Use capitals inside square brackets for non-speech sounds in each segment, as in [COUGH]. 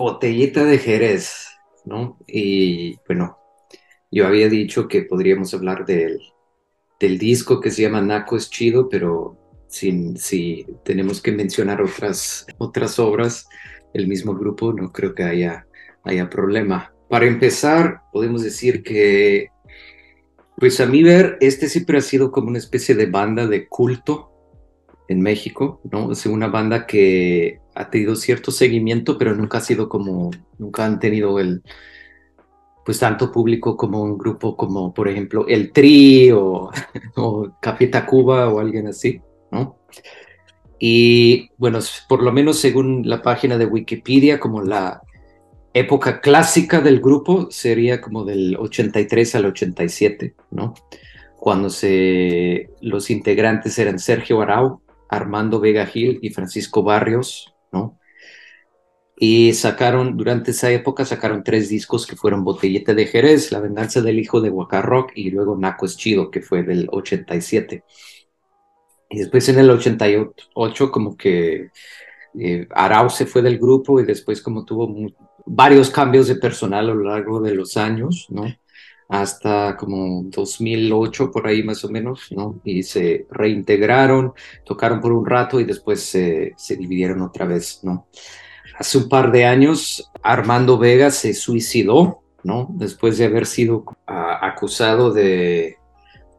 Botellita de Jerez, ¿no? Y bueno, yo había dicho que podríamos hablar del, del disco que se llama Naco es chido, pero si tenemos que mencionar otras, otras obras, el mismo grupo, no creo que haya, haya problema. Para empezar, podemos decir que, pues a mí ver, este siempre ha sido como una especie de banda de culto en México, ¿no? Es una banda que ha tenido cierto seguimiento, pero nunca ha sido como, nunca han tenido el, pues tanto público como un grupo como, por ejemplo, El Tri o, [LAUGHS] o Café o alguien así, ¿no? Y bueno, por lo menos según la página de Wikipedia, como la época clásica del grupo sería como del 83 al 87, ¿no? Cuando se, los integrantes eran Sergio Arau, Armando Vega Gil y Francisco Barrios, ¿no? Y sacaron, durante esa época, sacaron tres discos que fueron Botellete de Jerez, La venganza del hijo de Rock y luego Naco es chido, que fue del 87. Y después en el 88 como que eh, Arau se fue del grupo y después como tuvo varios cambios de personal a lo largo de los años, ¿no? Hasta como 2008 por ahí más o menos, ¿no? Y se reintegraron, tocaron por un rato y después se, se dividieron otra vez, ¿no? hace un par de años Armando Vega se suicidó, ¿no? Después de haber sido ah, acusado de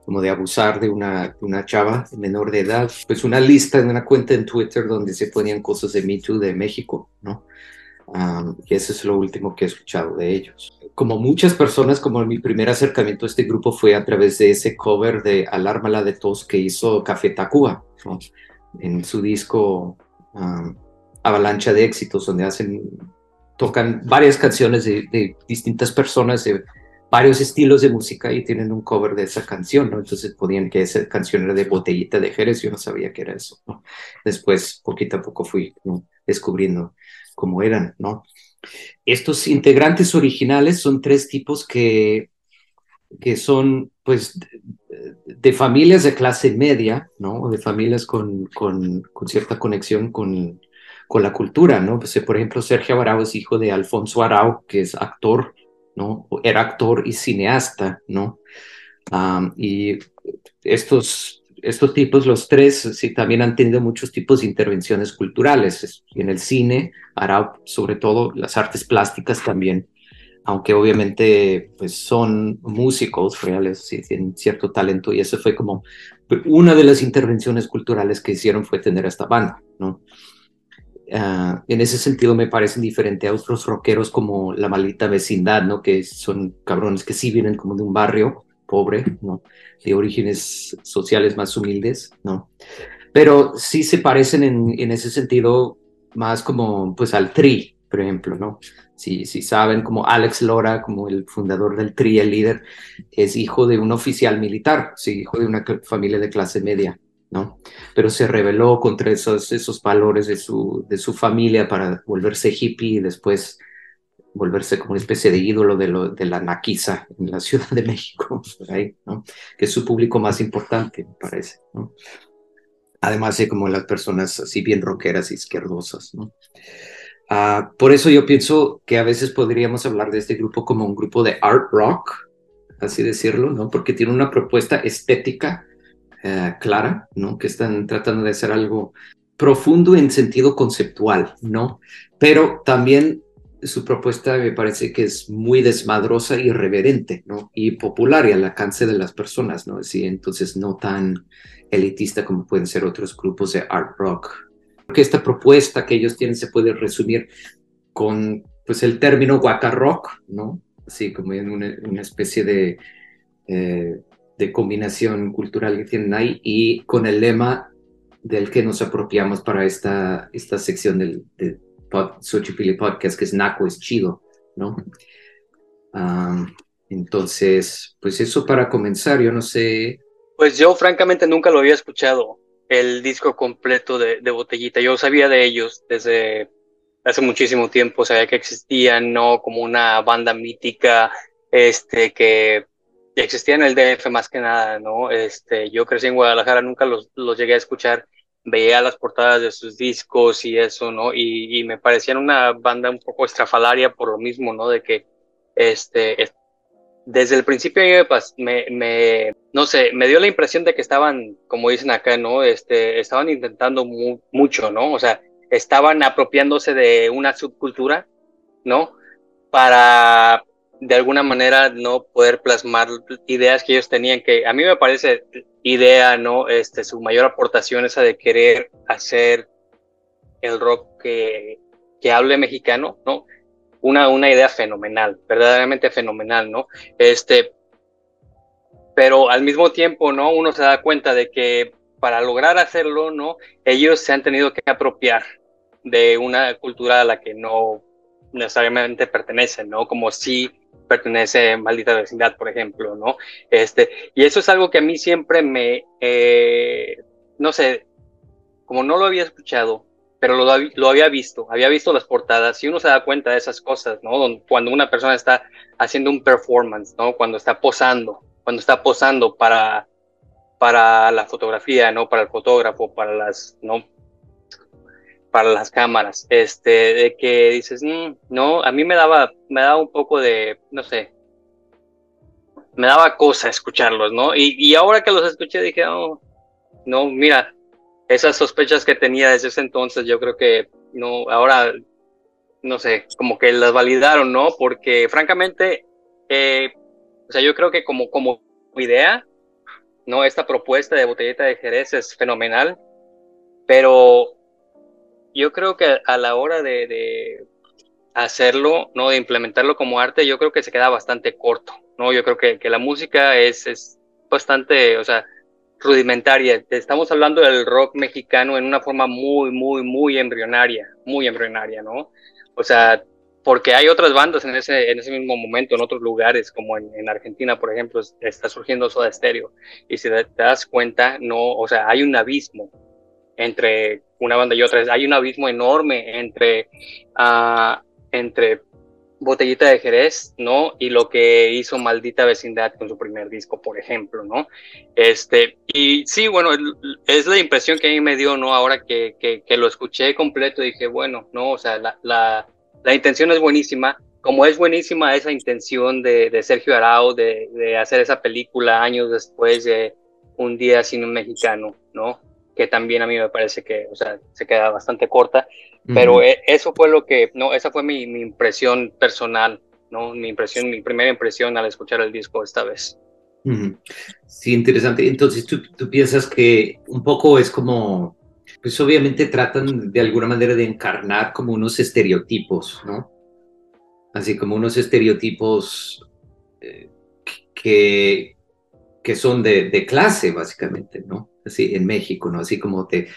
como de abusar de una, una chava menor de edad. Pues una lista en una cuenta en Twitter donde se ponían cosas de Me Too de México, ¿no? Y eso es lo último que he escuchado de ellos. Como muchas personas, como mi primer acercamiento a este grupo fue a través de ese cover de Alármala de Tos que hizo Café Tacuba, ¿no? En su disco avalancha de éxitos donde hacen, tocan varias canciones de, distintas personas de varios estilos de música y tienen un cover de esa canción, ¿no? Entonces podían que esa canción era de Botellita de Jerez, yo no sabía que era eso, ¿no? Después, poquito a poco fui descubriendo cómo eran, ¿no? Estos integrantes originales son tres tipos que, que son, pues, de, familias de clase media, ¿no? De familias con, con, cierta conexión con, con la cultura, ¿no? Pues, por ejemplo, Sergio Arau es hijo de Alfonso Arau, que es actor, ¿no? Era actor y cineasta, ¿no? y estos, estos tipos, los tres, sí, también han tenido muchos tipos de intervenciones culturales. En el cine, sobre todo, las artes plásticas también, aunque obviamente pues son músicos reales, sí, tienen cierto talento y eso fue como una de las intervenciones culturales que hicieron fue tener esta banda, ¿no? Ah, en ese sentido me parecen diferente a otros rockeros como La Maldita Vecindad, ¿no? Que son cabrones que sí vienen como de un barrio pobre, ¿no? De orígenes sociales más humildes, ¿no? Pero sí se parecen en, en ese sentido más como pues al Tri, por ejemplo, ¿no? Si, si saben, como Alex Lora, como el fundador del Tri, el líder, es hijo de un oficial militar, sí, hijo de una familia de clase media, ¿no? Pero se rebeló contra esos, esos valores de su, de su familia para volverse hippie y después volverse como una especie de ídolo de, lo, de la naquiza en la Ciudad de México, [LAUGHS] ¿no? Que es su público más importante, me parece. Además de como las personas así bien rockeras izquierdosas. Ah, por eso yo pienso que a veces podríamos hablar de este grupo como un grupo de art rock, así decirlo, ¿no? Porque tiene una propuesta estética eh, clara, ¿no? Que están tratando de hacer algo profundo en sentido conceptual, ¿no? Pero también su propuesta me parece que es muy desmadrosa irreverente, ¿no? Y popular y al alcance de las personas, ¿no? Sí, entonces no tan elitista como pueden ser otros grupos de art rock. Porque esta propuesta que ellos tienen se puede resumir con, pues, el término waka rock, ¿no? Así como en una, especie de eh, de combinación cultural que tienen ahí y con el lema del que nos apropiamos para esta, esta sección del, de Xochipilli Podcast, que es Naco es chido, ¿no? entonces, pues eso para comenzar, yo no sé. Pues yo francamente nunca lo había escuchado, el disco completo de, de Botellita. Yo sabía de ellos desde hace muchísimo tiempo, sabía que existían, ¿no? Como una banda mítica, este, que existía en el DF más que nada, ¿no? Este, yo crecí en Guadalajara, nunca los, los llegué a escuchar veía las portadas de sus discos y eso, ¿no? Y, me parecían una banda un poco estrafalaria por lo mismo, ¿no? De que, este, desde el principio me, me, no sé, me dio la impresión de que estaban, como dicen acá, ¿no? Este, estaban intentando mucho, ¿no? O sea, estaban apropiándose de una subcultura, ¿no? Para de alguna manera no poder plasmar ideas que ellos tenían que a mí me parece idea no este su mayor aportación esa de querer hacer el rock que, que hable mexicano no una una idea fenomenal verdaderamente fenomenal no este pero al mismo tiempo no uno se da cuenta de que para lograr hacerlo no ellos se han tenido que apropiar de una cultura a la que no necesariamente pertenecen no como si pertenece Maldita Vecindad, por ejemplo, ¿no? Este, y eso es algo que a mí siempre me, eh, no sé, como no lo había escuchado, pero lo, lo, había visto, había visto las portadas y uno se da cuenta de esas cosas, ¿no? Cuando una persona está haciendo un performance, ¿no? Cuando está posando, cuando está posando para, para la fotografía, ¿no? Para el fotógrafo, para las, ¿no? Para las cámaras, este, de que dices, mm, no, a mí me daba, me daba un poco de, no sé, me daba cosa escucharlos, ¿no? Y, y ahora que los escuché dije, oh, no, mira, esas sospechas que tenía desde ese entonces, yo creo que, no, ahora, no sé, como que las validaron, ¿no? Porque francamente, eh, o sea, yo creo que como, como idea, ¿no? Esta propuesta de botellita de Jerez es fenomenal, pero yo creo que a la hora de, hacerlo, ¿no? De implementarlo como arte, yo creo que se queda bastante corto, ¿no? Yo creo que, que la música es, es bastante, o sea, rudimentaria. Estamos hablando del rock mexicano en una forma muy, muy, muy embrionaria, muy embrionaria, ¿no? O sea, porque hay otras bandas en ese, en ese mismo momento, en otros lugares, como en, en Argentina, por ejemplo, está surgiendo Soda Stereo. Y si te das cuenta, no, o sea, hay un abismo entre una banda y otra. Hay un abismo enorme entre, uh, entre Botellita de Jerez, ¿no? Y lo que hizo Maldita Vecindad con su primer disco, por ejemplo, ¿no? Este, y sí, bueno, es la impresión que a mí me dio, ¿no? Ahora que, que, lo escuché completo, dije, bueno, ¿no? O sea, la, la, la, intención es buenísima, como es buenísima esa intención de, de Sergio Arau de, de hacer esa película años después de Un día sin un mexicano, ¿no? Que también a mí me parece que, o sea, se queda bastante corta, pero e, eso fue lo que, no, esa fue mi, mi, impresión personal, ¿no? Mi impresión, mi primera impresión al escuchar el disco esta vez. Sí, interesante. Entonces, ¿tú, tú piensas que un poco es como, pues obviamente tratan de alguna manera de encarnar como unos estereotipos, ¿no? Así como unos estereotipos eh, que, que son de, de clase, básicamente, ¿no? Así en México, ¿no? Así como de,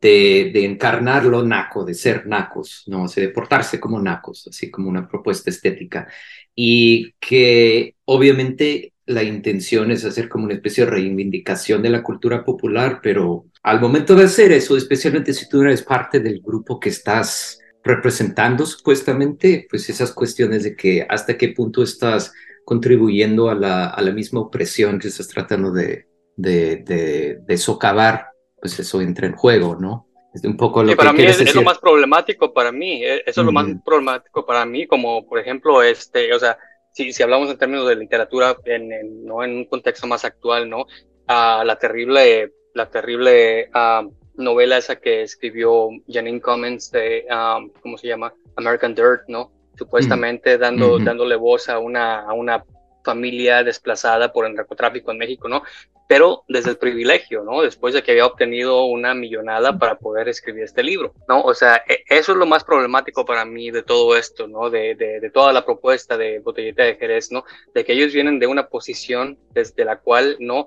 de, de, encarnar lo naco, de ser nacos, ¿no? O sea, de portarse como nacos, así como una propuesta estética. Y que obviamente la intención es hacer como una especie de reivindicación de la cultura popular, pero al momento de hacer eso, especialmente si tú eres parte del grupo que estás representando supuestamente, pues esas cuestiones de que hasta qué punto estás contribuyendo a la, a la misma opresión que estás tratando de, de, de, socavar, pues eso entra en juego, ¿no? Es un poco lo que para mí es, lo más problemático para mí, eh, eso es lo más problemático para mí, como por ejemplo, este, o sea, si, si hablamos en términos de literatura, en, ¿no? en un contexto más actual, ¿no? a la terrible, la terrible uh, novela esa que escribió Janine Cummins de, um, ¿cómo se llama? American Dirt, ¿no? Supuestamente dando, dándole voz a una, a una familia desplazada por el narcotráfico en México, ¿no? Pero desde el privilegio, ¿no? Después de que había obtenido una millonada para poder escribir este libro, ¿no? O sea, e, eso es lo más problemático para mí de todo esto, ¿no? De, de, toda la propuesta de Botellita de Jerez, ¿no? De que ellos vienen de una posición desde la cual, ¿no?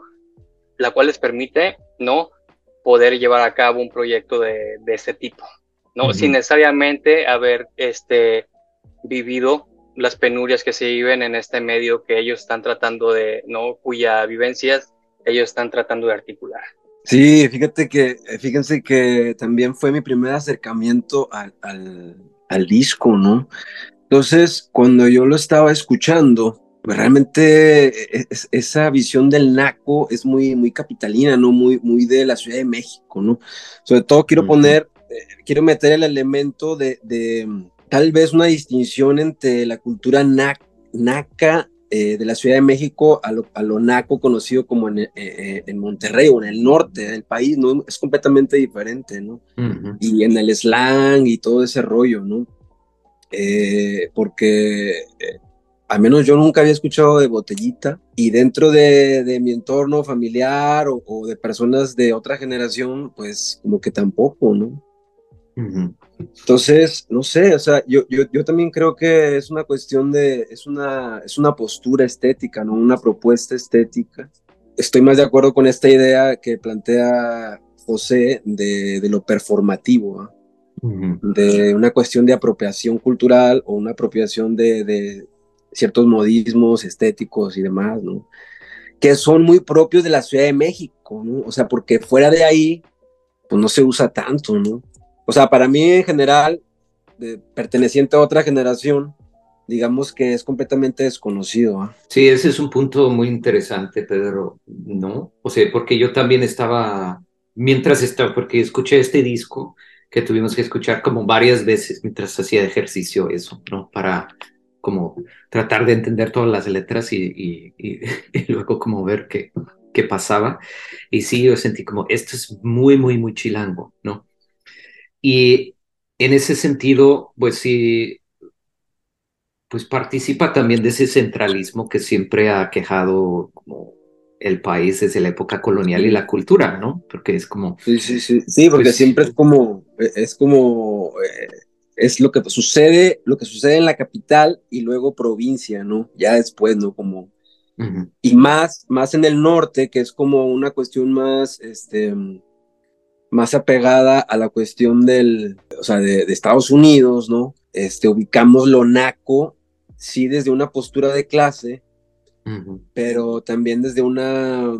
La cual les permite, ¿no? Poder llevar a cabo un proyecto de, de este tipo, ¿no? Sin necesariamente haber, este, vivido las penurias que se viven en este medio que ellos están tratando de, ¿no? Cuya vivencias ellos están tratando de articular. Sí, fíjate que, fíjense que también fue mi primer acercamiento al, al, al disco, ¿no? Entonces, cuando yo lo estaba escuchando, pues realmente e, esa visión del naco es muy, muy capitalina, ¿no? Muy, muy de la Ciudad de México, ¿no? Sobre todo quiero poner, eh, quiero meter el elemento de, tal vez una distinción entre la cultura naca eh, de la Ciudad de México a lo, naco conocido como en, eh, en, Monterrey o en el norte del país, ¿no? Es completamente diferente, ¿no? Y en el slang y todo ese rollo, ¿no? porque al menos yo nunca había escuchado de botellita y dentro de, mi entorno familiar o, de personas de otra generación, pues como que tampoco, ¿no? Entonces, no sé, o sea, yo, yo, yo, también creo que es una cuestión de, es una, es una postura estética, ¿no? Una propuesta estética. Estoy más de acuerdo con esta idea que plantea José de, de lo performativo, de una cuestión de apropiación cultural o una apropiación de, ciertos modismos estéticos y demás, ¿no? Que son muy propios de la Ciudad de México, ¿no? O sea, porque fuera de ahí, pues no se usa tanto, ¿no? O sea, para mí en general, perteneciente a otra generación, digamos que es completamente desconocido. ¿ah? Sí, ese es un punto muy interesante, Pedro, ¿no? O sea, porque yo también estaba, mientras estaba, porque escuché este disco que tuvimos que escuchar como varias veces mientras hacía ejercicio, eso, ¿no? Para como tratar de entender todas las letras y, y, [LAUGHS] luego como ver qué, qué pasaba. Y sí, yo sentí como, esto es muy, muy, muy chilango, ¿no? Y en ese sentido, pues sí, pues participa también de ese centralismo que siempre ha quejado como el país desde la época colonial y la cultura, ¿no? Porque es como... Sí, sí, sí, sí, porque pues siempre es como, es como... Eh, es lo que sucede, lo que sucede en la capital y luego provincia, ¿no? Ya después, ¿no? Como, y más, más en el norte, que es como una cuestión más, este, más apegada a la cuestión del, o sea, de, Estados Unidos, ¿no? Este, ubicamos lo naco, sí, desde una postura de clase, pero también desde una,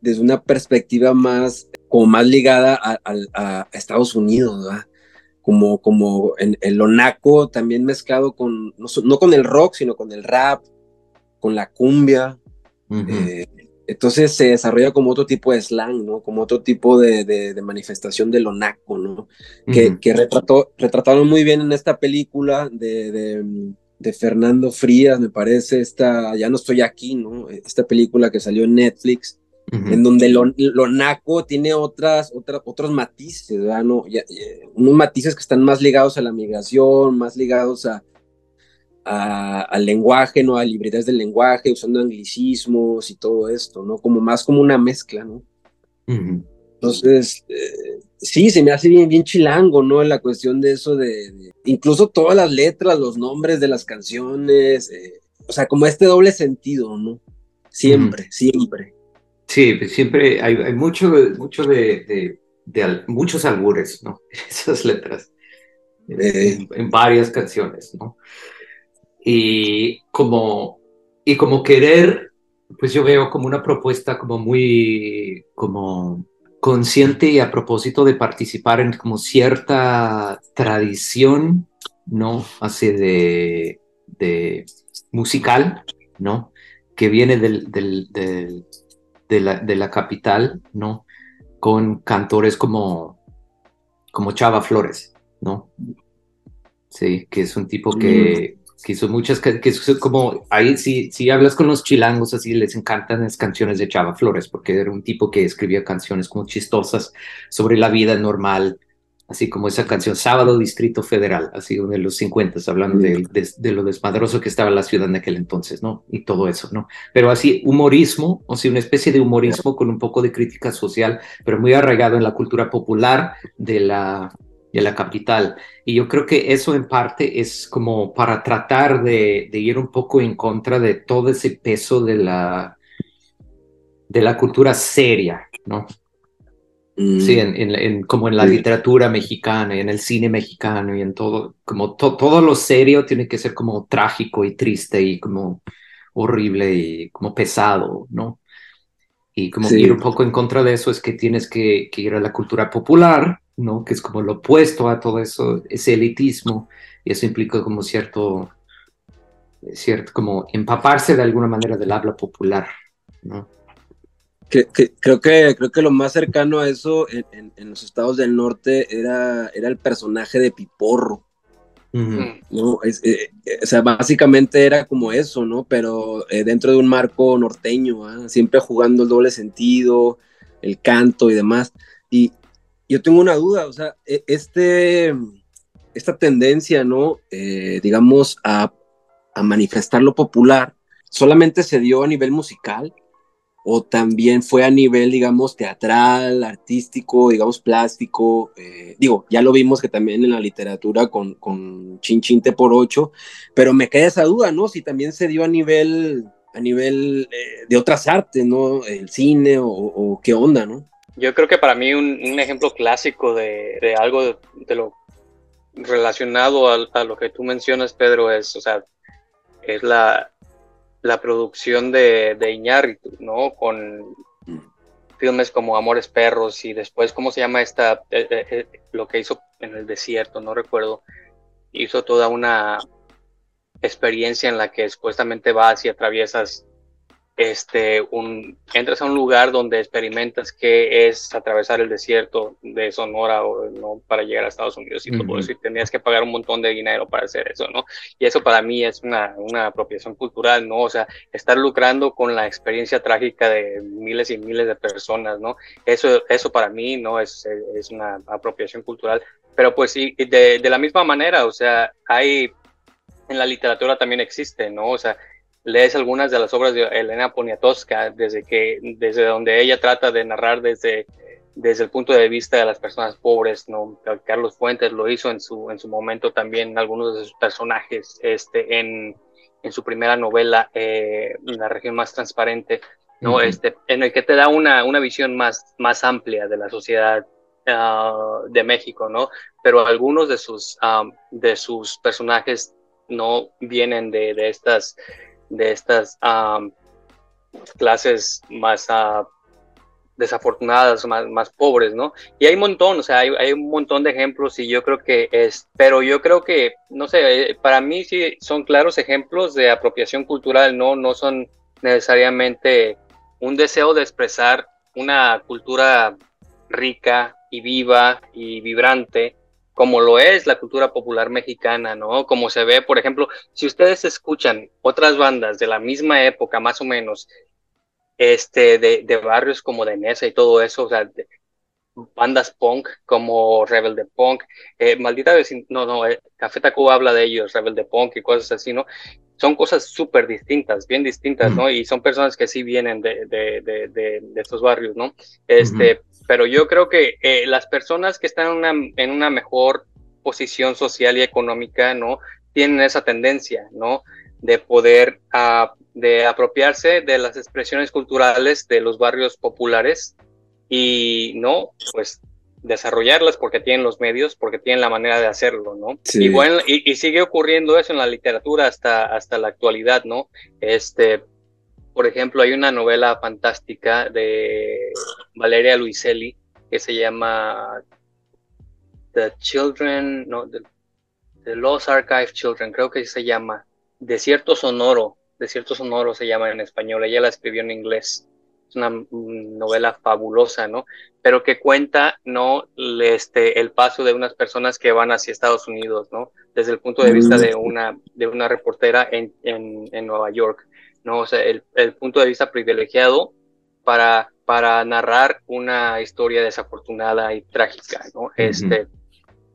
desde una perspectiva más, como más ligada a, a Estados Unidos, ¿verdad? como, como en, el lo naco también mezclado con, no, con el rock, sino con el rap, con la cumbia. Eh, entonces se desarrolla como otro tipo de slang, ¿no? Como otro tipo de, de, manifestación de lo naco, ¿no? Que, que retrató, retrataron muy bien en esta película de, de, Fernando Frías, me parece, esta, ya no estoy aquí, ¿no? Esta película que salió en Netflix, en donde lo, naco tiene otras, otros matices, ¿verdad? No, unos matices que están más ligados a la migración, más ligados a, al lenguaje, ¿no? A librerías del lenguaje, usando anglicismos y todo esto, ¿no? Como más como una mezcla, ¿no? Entonces, eh, sí, se me hace bien, bien chilango, ¿no? En la cuestión de eso de, incluso todas las letras, los nombres de las canciones, eh, o sea, como este doble sentido, ¿no? Siempre, siempre. Sí, pues siempre hay, hay mucho, mucho de, de, muchos albures, ¿no? [LAUGHS] Esas letras. En, varias canciones, ¿no? Y como, y como querer, pues yo veo como una propuesta como muy, como consciente y a propósito de participar en como cierta tradición, ¿no? Así de, de musical, ¿no? Que viene del, del, de la, de la capital, ¿no? Con cantores como, como Chava Flores, ¿no? Sí, que es un tipo que, mm. Que hizo muchas, que, es como, ahí si, si hablas con los chilangos así, les encantan las canciones de Chava Flores, porque era un tipo que escribía canciones como chistosas sobre la vida normal, así como esa canción Sábado Distrito Federal, así de los 50, hablando de, de, lo desmadroso que estaba la ciudad en aquel entonces, ¿no? Y todo eso, ¿no? Pero así, humorismo, o sea, una especie de humorismo con un poco de crítica social, pero muy arraigado en la cultura popular de la, de la capital. Y yo creo que eso en parte es como para tratar de, de ir un poco en contra de todo ese peso de la, de la cultura seria, ¿no? Sí, mm. en, como en la literatura mexicana y en el cine mexicano y en todo, como todo lo serio tiene que ser como trágico y triste y como horrible y como pesado, ¿no? Y como ir un poco en contra de eso es que tienes que, ir a la cultura popular, ¿no? Que es como lo opuesto a todo eso, ese elitismo, y eso implica como cierto, ¿cierto? Como empaparse de alguna manera del habla popular, ¿no? creo, que, creo que lo más cercano a eso en, los estados del norte era, era el personaje de Piporro. ¿No? Eh, o sea, básicamente era como eso, ¿no? Pero eh, dentro de un marco norteño, ¿ah? siempre jugando el doble sentido, el canto y demás. Y yo tengo una duda, o sea, e, este, esta tendencia, ¿no? Eh, digamos, a, a manifestar lo popular, solamente se dio a nivel musical o también fue a nivel, digamos, teatral, artístico, digamos, plástico. Eh, digo, ya lo vimos que también en la literatura con, con Chin por ocho, pero me queda esa duda, ¿no? Si también se dio a nivel, a nivel eh, de otras artes, ¿no? El cine o, qué onda, ¿no? Yo creo que para mí un, ejemplo clásico de, algo de, lo relacionado a, a, lo que tú mencionas, Pedro, es, o sea, es la, la producción de, de ¿no? Con filmes como Amores Perros y después, ¿cómo se llama esta? Eh, eh, eh, lo que hizo en el desierto, no recuerdo. Hizo toda una experiencia en la que supuestamente vas y atraviesas este, un, entras a un lugar donde experimentas qué es atravesar el desierto de Sonora o, ¿no? para llegar a Estados Unidos y todo eso, y tenías que pagar un montón de dinero para hacer eso, ¿no? Y eso para mí es una, una apropiación cultural, ¿no? O sea, estar lucrando con la experiencia trágica de miles y miles de personas, ¿no? Eso, eso para mí, ¿no? Es, es una apropiación cultural. Pero pues sí, de, de la misma manera, o sea, hay, en la literatura también existe, ¿no? O sea, lees algunas de las obras de Elena Poniatowska, desde, que, desde donde ella trata de narrar desde, desde el punto de vista de las personas pobres, ¿no? Carlos Fuentes lo hizo en su, en su momento también, algunos de sus personajes, este, en, en su primera novela, eh, La región más transparente, ¿no? este, en el que te da una, una visión más, más amplia de la sociedad ah, de México, ¿no? Pero algunos de sus, ah, de sus personajes no vienen de, de estas de estas clases más uh, desafortunadas, más, más, pobres, ¿no? Y hay un montón, o sea, hay, hay, un montón de ejemplos y yo creo que es, pero yo creo que, no sé, eh, para mí sí son claros ejemplos de apropiación cultural, ¿no? No son necesariamente un deseo de expresar una cultura rica y viva y vibrante, como lo es la cultura popular mexicana, ¿no? Como se ve, por ejemplo, si ustedes escuchan otras bandas de la misma época, más o menos, este, de, de barrios como de Nesa y todo eso, o sea, bandas punk como Rebel de Punk, eh, maldita vez, no, no, eh, Café Tacuba habla de ellos, Rebel de Punk y cosas así, ¿no? Son cosas súper distintas, bien distintas, ¿no? Y son personas que sí vienen de, de, de, de estos barrios, ¿no? Este, pero yo creo que eh, las personas que están en una, en una mejor posición social y económica, ¿no? Tienen esa tendencia, ¿no? De poder uh, de apropiarse de las expresiones culturales de los barrios populares y, ¿no? Pues desarrollarlas porque tienen los medios, porque tienen la manera de hacerlo, ¿no? Y, bueno, y, y, sigue ocurriendo eso en la literatura hasta, hasta la actualidad, ¿no? Este, por ejemplo, hay una novela fantástica de Valeria Luiselli que se llama The Children, no, The, Lost Archive Children, creo que se llama Desierto Sonoro, Desierto Sonoro se llama en español, ella la escribió en inglés. Es una novela fabulosa, ¿no? Pero que cuenta, ¿no? Este, el paso de unas personas que van hacia Estados Unidos, ¿no? Desde el punto de vista de una, de una reportera en, en, en Nueva York. ¿No? O sea, el, punto de vista privilegiado para, para narrar una historia desafortunada y trágica, ¿no? Este,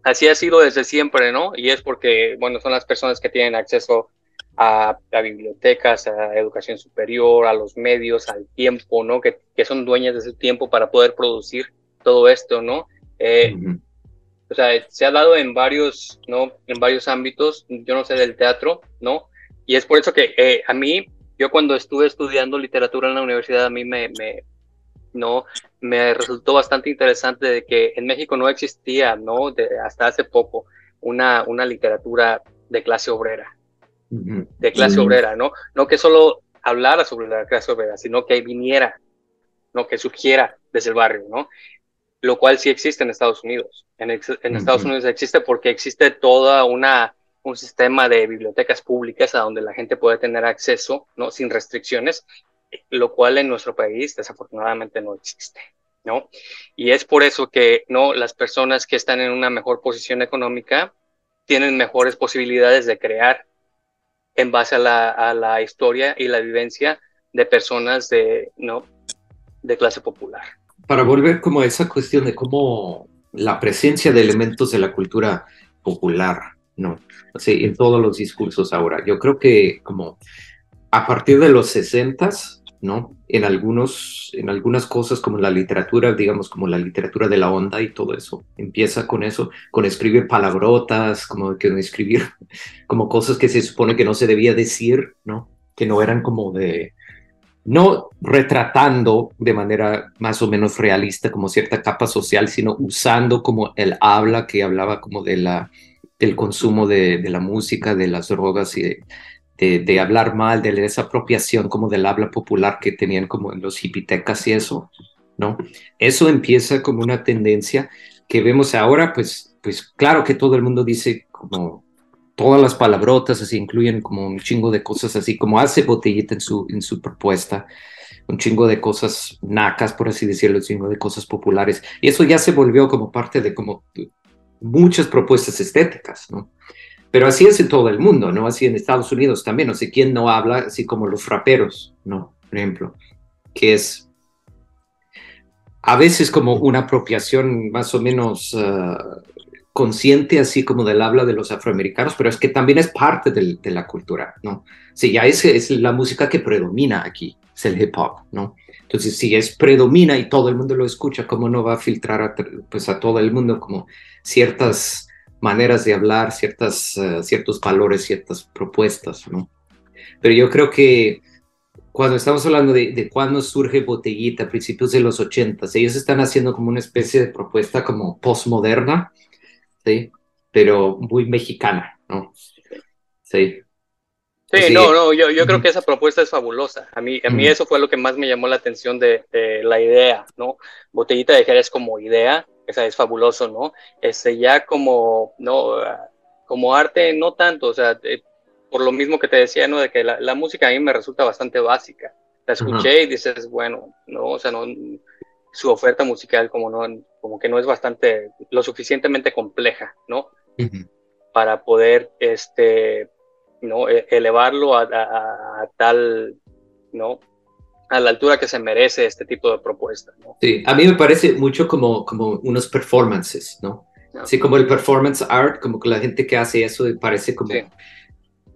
así ha sido desde siempre, ¿no? Y es porque, bueno, son las personas que tienen acceso a, bibliotecas, a educación superior, a los medios, al tiempo, ¿no? Que, que son dueñas de ese tiempo para poder producir todo esto, ¿no? Eh, o sea, se ha dado en varios, ¿no? En varios ámbitos, yo no sé del teatro, ¿no? Y es por eso que eh, a mí yo cuando estuve estudiando literatura en la universidad, a mí me, me, no, me resultó bastante interesante de que en México no existía, ¿no? De, hasta hace poco, una, una literatura de clase obrera, de clase obrera, ¿no? No que solo hablara sobre la clase obrera, sino que viniera, ¿no? Que surgiera desde el barrio, ¿no? Lo cual sí existe en Estados Unidos. En, en Estados Unidos existe porque existe toda una un sistema de bibliotecas públicas a donde la gente puede tener acceso, ¿no? Sin restricciones, lo cual en nuestro país desafortunadamente no existe, ¿no? Y es por eso que, ¿no? Las personas que están en una mejor posición económica tienen mejores posibilidades de crear en base a la, a la historia y la vivencia de personas de, ¿no? de clase popular. Para volver como a esa cuestión de cómo la presencia de elementos de la cultura popular, ¿no? Sí, en todos los discursos ahora. Yo creo que como a partir de los sesentas, ¿no? En algunos, en algunas cosas como la literatura, digamos como la literatura de la onda y todo eso, empieza con eso, con escribir palabrotas, como que escribir [LAUGHS] como cosas que se supone que no se debía decir, ¿no? Que no eran como de, no retratando de manera más o menos realista como cierta capa social, sino usando como el habla que hablaba como de la, del consumo de, la música, de las drogas y de, hablar mal, de esa apropiación como del habla popular que tenían como en los hipitecas y eso, ¿no? Eso empieza como una tendencia que vemos ahora, pues, pues claro que todo el mundo dice como todas las palabrotas así incluyen como un chingo de cosas así, como hace Botellita en su, en su propuesta, un chingo de cosas nacas, por así decirlo, un chingo de cosas populares. Y eso ya se volvió como parte de como muchas propuestas estéticas, ¿no? Pero así es en todo el mundo, ¿no? Así en Estados Unidos también, no sé quién no habla, así como los raperos, ¿no? Por ejemplo, que es a veces como una apropiación más o menos uh, consciente así como del habla de los afroamericanos, pero es que también es parte de la cultura, ¿no? Si ya es, es la música que predomina aquí, es el hip hop, ¿no? Entonces, si es predomina y todo el mundo lo escucha, ¿cómo no va a filtrar a, pues todo el mundo como ciertas maneras de hablar, ciertas, uh, ciertos valores, ciertas propuestas, ¿no? Pero yo creo que cuando estamos hablando de, de cuándo surge Botellita, a principios de los ochentas, ellos están haciendo como una especie de propuesta como postmoderna, ¿sí? Pero muy mexicana, ¿no? Sí. Sí, no, no, yo, yo creo que esa propuesta es fabulosa. A mí, a mí eso fue lo que más me llamó la atención de, de la idea, ¿no? Botellita de Jerez como idea, esa es fabuloso, ¿no? Este, ya como, no, como arte, no tanto, o sea, de, por lo mismo que te decía, ¿no? De que la, la, música a mí me resulta bastante básica. La escuché y dices, bueno, no, o sea, no, su oferta musical como no como que no es bastante lo suficientemente compleja no uh -huh. para poder este no e, elevarlo a, a, a, tal no a la altura que se merece este tipo de propuesta ¿no? sí a mí me parece mucho como como unos performances no no. Sí, como el performance art, como que la gente que hace eso parece como, sí.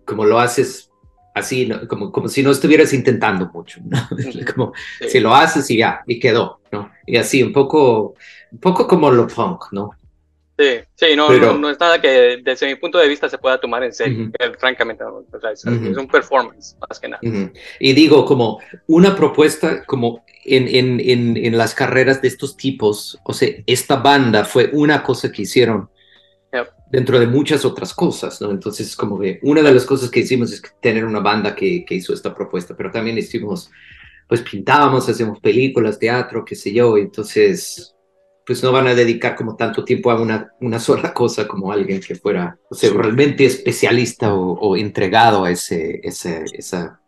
como lo haces así, ¿no? como, como si no estuvieras intentando mucho, ¿no? [LAUGHS] como sí. si lo haces y ya, y quedó, ¿no? Y así, un poco, un poco como lo punk, ¿no? Sí, sí, no, Pero, no, no, es nada que desde mi punto de vista se pueda tomar en serio, uh -huh. francamente, o sea, es, uh -huh. es, un performance, más que nada. Uh -huh. Y digo, como una propuesta, como en, en, en, en las carreras de estos tipos, o sea, esta banda fue una cosa que hicieron dentro de muchas otras cosas, ¿no? Entonces, como que una de las cosas que hicimos es tener una banda que, que hizo esta propuesta, pero también hicimos, pues pintábamos, hacemos películas, teatro, qué sé yo, entonces, pues no van a dedicar como tanto tiempo a una, una sola cosa como alguien que fuera, o sea, realmente especialista o, o entregado a ese, ese, esa,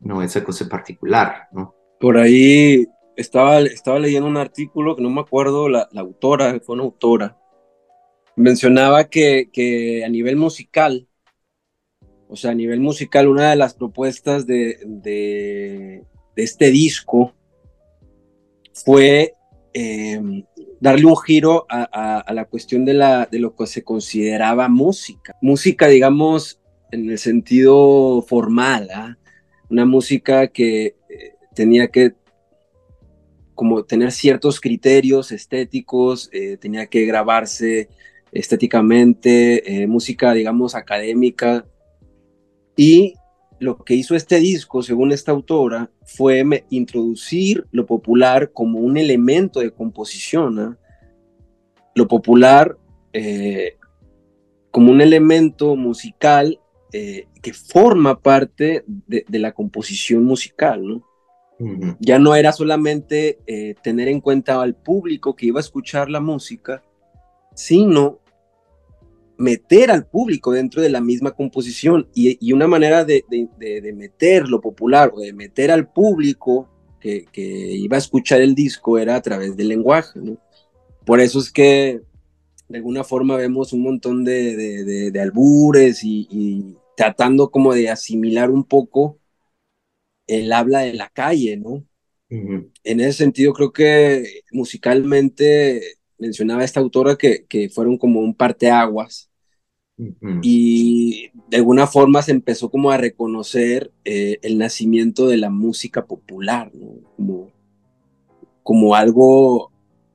no, esa cosa particular, ¿no? Por ahí estaba, estaba leyendo un artículo que no me acuerdo, la, la autora, fue una autora, mencionaba que, que, a nivel musical, o sea, a nivel musical, una de las propuestas de, de, de este disco fue eh, darle un giro a, la cuestión de, lo que se consideraba música. Música, digamos, en el sentido formal, ¿eh? una música que eh, tenía que como tener ciertos criterios estéticos, eh, tenía que grabarse estéticamente, eh, música, digamos, académica. Y lo que hizo este disco, según esta autora, fue introducir lo popular como un elemento de composición. ¿eh? Lo popular eh, como un elemento musical eh, que forma parte de, de, la composición musical. ¿no? Uh -huh. Ya no era solamente eh, tener en cuenta al público que iba a escuchar la música, sino meter al público dentro de la misma composición y, una manera de, meter lo popular o de meter al público que, iba a escuchar el disco era a través del lenguaje. Por eso es que de alguna forma vemos un montón de, albures y, tratando como de asimilar un poco el habla de la calle, ¿no? En ese sentido creo que musicalmente mencionaba esta autora que, que fueron como un parteaguas y de alguna forma se empezó como a reconocer eh, el nacimiento de la música popular, como, como algo,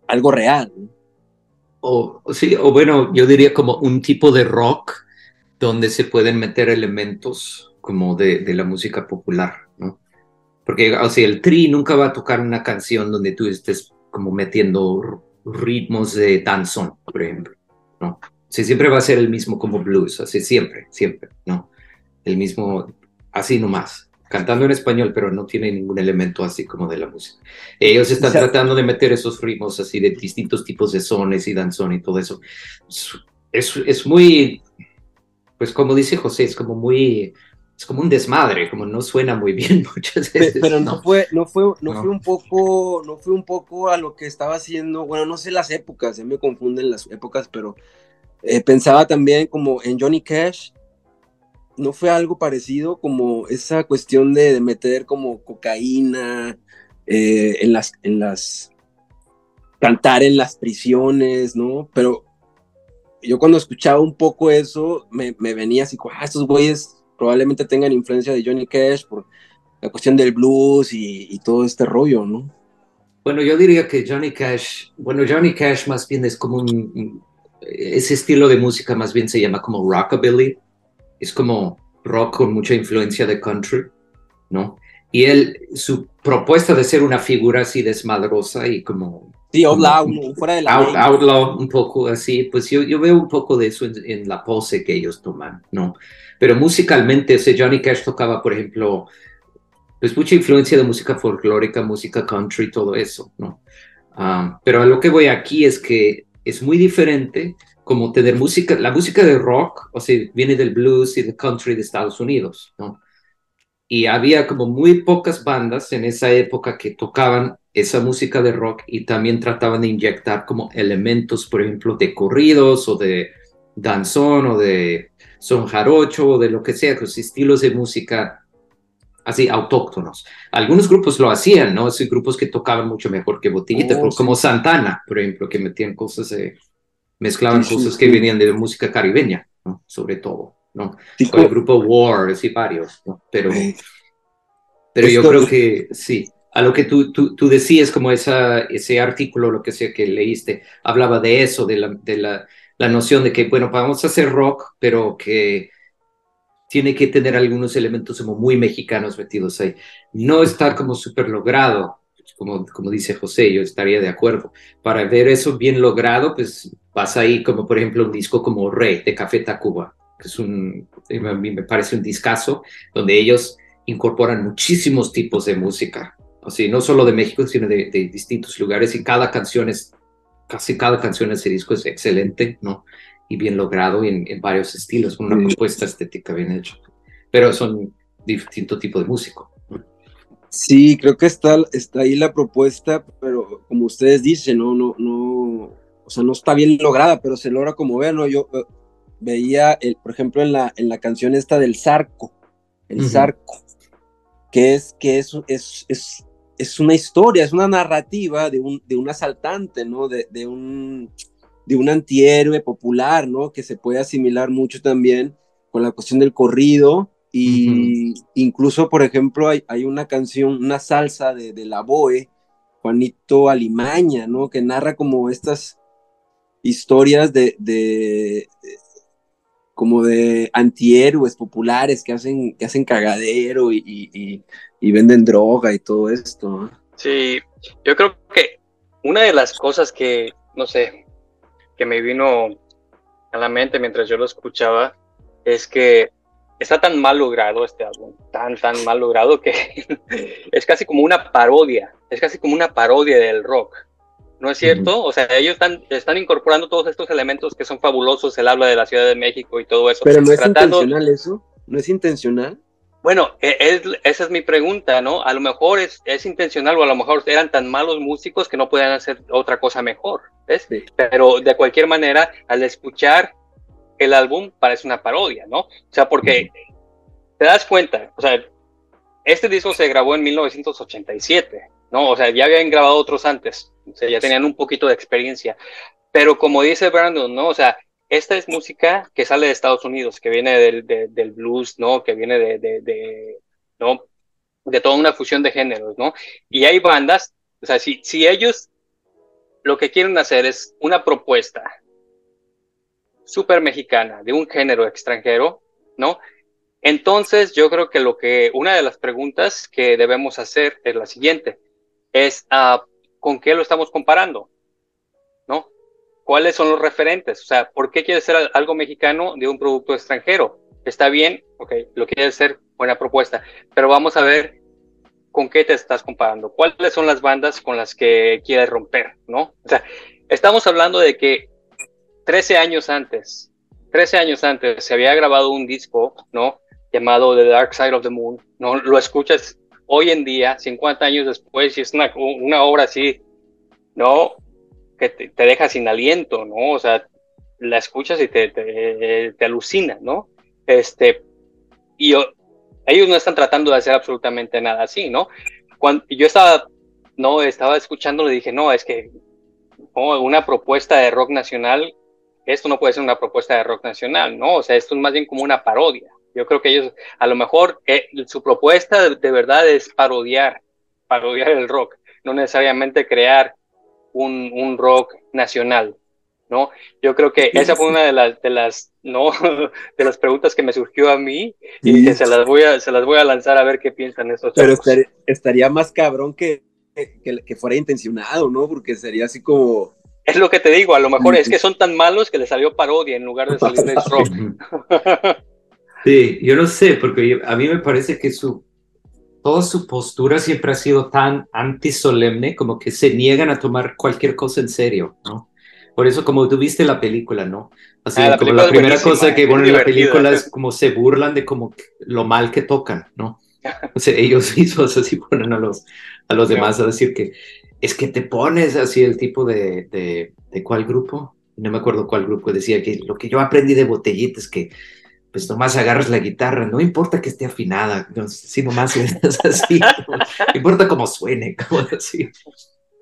algo real. O, sí, o bueno, yo diría como un tipo de rock donde se pueden meter elementos como de, de la música popular, ¿no? Porque, o sea, el tri nunca va a tocar una canción donde tú estés como metiendo ritmos de danzón, por ejemplo, ¿no? Sí, siempre va a ser el mismo como blues, así siempre, siempre, ¿no? El mismo, así nomás, cantando en español, pero no tiene ningún elemento así como de la música. Ellos están tratando de meter esos ritmos así de distintos tipos de sones y danzón y todo eso. Es, es muy, pues como dice José, es como muy es como un desmadre, como no suena muy bien [LAUGHS] muchas veces. Pero no fue, no fue, no, fue un poco, no fue un poco a lo que estaba haciendo, bueno, no sé las épocas, se me confunden las épocas, pero eh, pensaba también como en Johnny Cash, no fue algo parecido como esa cuestión de, meter como cocaína eh, en las, en las, cantar en las prisiones, ¿no? Pero yo cuando escuchaba un poco eso, me, venía así, ah, estos güeyes probablemente tengan influencia de Johnny Cash por la cuestión del blues y, todo este rollo, ¿no? Bueno, yo diría que Johnny Cash, bueno, Johnny Cash más bien es como un, ese estilo de música más bien se llama como rockabilly, es como rock con mucha influencia de country, ¿no? Y él, su propuesta de ser una figura así desmadrosa y como... Sí, outlaw, fuera de la Outlaw, un poco así, pues yo, yo veo un poco de eso en, la pose que ellos toman, ¿no? Pero musicalmente, ese Johnny Cash tocaba, por ejemplo, pues mucha influencia de música folclórica, música country, todo eso, ¿no? Ah, pero lo que voy aquí es que es muy diferente como tener música, la música de rock, o sea, viene del blues y del country de Estados Unidos, ¿no? Y había como muy pocas bandas en esa época que tocaban esa música de rock y también trataban de inyectar como elementos, por ejemplo, de corridos o de danzón o de son jarocho o de lo que sea, los estilos de música así autóctonos. Algunos grupos lo hacían, ¿no? Esos grupos que tocaban mucho mejor que Botellita, oh, como Santana, por ejemplo, que metían cosas, de, mezclaban cosas que venían de música caribeña, ¿no? Sobre todo, ¿no? o el grupo War, sí, varios, ¿no? Pero, pero yo creo que sí. A lo que tú, tú, tú decías, como esa, ese artículo, lo que sea que leíste, hablaba de eso, de la, de la, la noción de que, bueno, vamos a hacer rock, pero que tiene que tener algunos elementos como muy mexicanos metidos ahí. No está como súper logrado, como, como dice José, yo estaría de acuerdo. Para ver eso bien logrado, pues vas ahí como por ejemplo un disco como Rey de Café Tacuba, que es un, a mí me parece un discazo, donde ellos incorporan muchísimos tipos de música, así no solo de México, sino de distintos lugares y cada canción es, casi cada canción de ese disco es excelente, ¿no? y bien logrado en, en varios estilos, con una propuesta estética bien hecha. Pero son distinto tipo de músico. Sí, creo que está, está ahí la propuesta, pero como ustedes dicen, no, no, no, o sea, no está bien lograda, pero se logra como ver, ¿no? Yo eh, veía, el, por ejemplo, en la, en la canción esta del Zarco, el Zarco, que es, que es, es, es, es, una historia, es una narrativa de un, de un asaltante, ¿no? De, de un de un antihéroe popular, ¿no? Que se puede asimilar mucho también con la cuestión del corrido. Y incluso, por ejemplo, hay, hay, una canción, una salsa de, de, la Boe, Juanito Alimaña, ¿no? Que narra como estas historias de, de, como de antihéroes populares que hacen, que hacen cagadero y, venden droga y todo esto. Sí, yo creo que una de las cosas que, no sé, que me vino a la mente mientras yo lo escuchaba es que está tan mal logrado este álbum, tan, tan mal logrado que [LAUGHS] es casi como una parodia, es casi como una parodia del rock, ¿no es cierto? O sea, ellos están, están incorporando todos estos elementos que son fabulosos, el habla de la Ciudad de México y todo eso. Pero no es intencional eso, no es intencional. Bueno, e, esa es mi pregunta, ¿no? A lo mejor es, es, intencional o a lo mejor eran tan malos músicos que no podían hacer otra cosa mejor, ¿ves? Pero de cualquier manera, al escuchar el álbum parece una parodia, ¿no? O sea, porque te das cuenta, o sea, este disco se grabó en 1987, ¿no? O sea, ya habían grabado otros antes, o sea, ya tenían un poquito de experiencia. Pero como dice Brandon, ¿no? O sea, esta es música que sale de Estados Unidos, que viene del, del blues, ¿no? Que viene de, de, ¿no? De toda una fusión de géneros, ¿no? Y hay bandas, o sea, si, si ellos lo que quieren hacer es una propuesta súper mexicana de un género extranjero, ¿no? Entonces, yo creo que lo que, una de las preguntas que debemos hacer es la siguiente, es uh, ¿con qué lo estamos comparando? ¿No? ¿Cuáles son los referentes? O sea, ¿por qué quiere ser algo mexicano de un producto extranjero? Está bien, ok, lo quiere ser, buena propuesta, pero vamos a ver con qué te estás comparando, cuáles son las bandas con las que quieres romper, ¿no? O sea, estamos hablando de que 13 años antes, 13 años antes se había grabado un disco, ¿no? llamado The Dark Side of the Moon, ¿no? Lo escuchas hoy en día, 50 años después, y es una, obra así, ¿no? Que te, deja sin aliento, ¿no? O sea, la escuchas y te, te, alucina, ¿no? Este, y yo, ellos no están tratando de hacer absolutamente nada así, ¿no? Cuando yo estaba, no, estaba escuchando, le dije, no, es que una propuesta de rock nacional, esto no puede ser una propuesta de rock nacional, ¿no? O sea, esto es más bien como una parodia, yo creo que ellos, a lo mejor eh, su propuesta de, verdad es parodiar, parodiar el rock, no necesariamente crear un, un rock nacional, ¿no? Yo creo que esa fue una de las, de las, no, [LAUGHS] de las preguntas que me surgió a mí y que se las voy a, se las voy a lanzar a ver qué piensan estos Pero estaría, estaría, más cabrón que, que, que, fuera intencionado, ¿no? Porque sería así como... Es lo que te digo, a lo mejor es que son tan malos que les salió parodia en lugar de salirles [LAUGHS] rock. [LAUGHS] Sí, yo no sé, porque a mí me parece que su, toda su postura siempre ha sido tan antisolemne, como que se niegan a tomar cualquier cosa en serio, ¿no? Por eso, como tú viste la película, ¿no? Así, ah, como la primera cosa que ponen en la película es como se burlan de como lo mal que tocan, ¿no? O sea, ellos [LAUGHS] mismos así ponen a los, a los demás a decir que es que te pones así el tipo de, de, de cuál grupo, no me acuerdo cuál grupo, decía que lo que yo aprendí de botellita es que pues nomás agarras la guitarra, no importa que esté afinada, si nomás es [LAUGHS] así, no importa cómo suene, como [LAUGHS] así.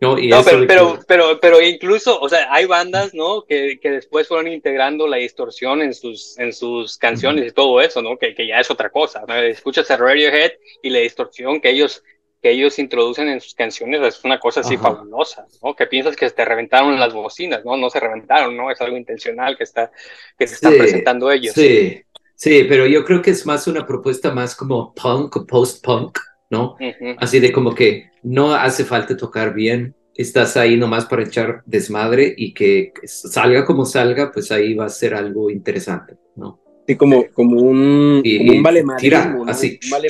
No, pero, pero, pero, pero, incluso, o sea, hay bandas, ¿no? Que, que, después fueron integrando la distorsión en sus, en sus canciones y todo eso, ¿no? Que, que ya es otra cosa. ¿no? Escuchas a Radiohead y la distorsión que ellos, que ellos introducen en sus canciones es una cosa así fabulosa, ¿no? Que piensas que te reventaron las bocinas, ¿no? No se reventaron, ¿no? Es algo intencional que está, que se están presentando ellos. Sí. Sí, pero yo creo que es más una propuesta más como punk o post-punk, ¿no? Así de como que no hace falta tocar bien, estás ahí nomás para echar desmadre y que salga como salga, pues ahí va a ser algo interesante, ¿no? Sí, como, como un, un vale madrismo, así. vale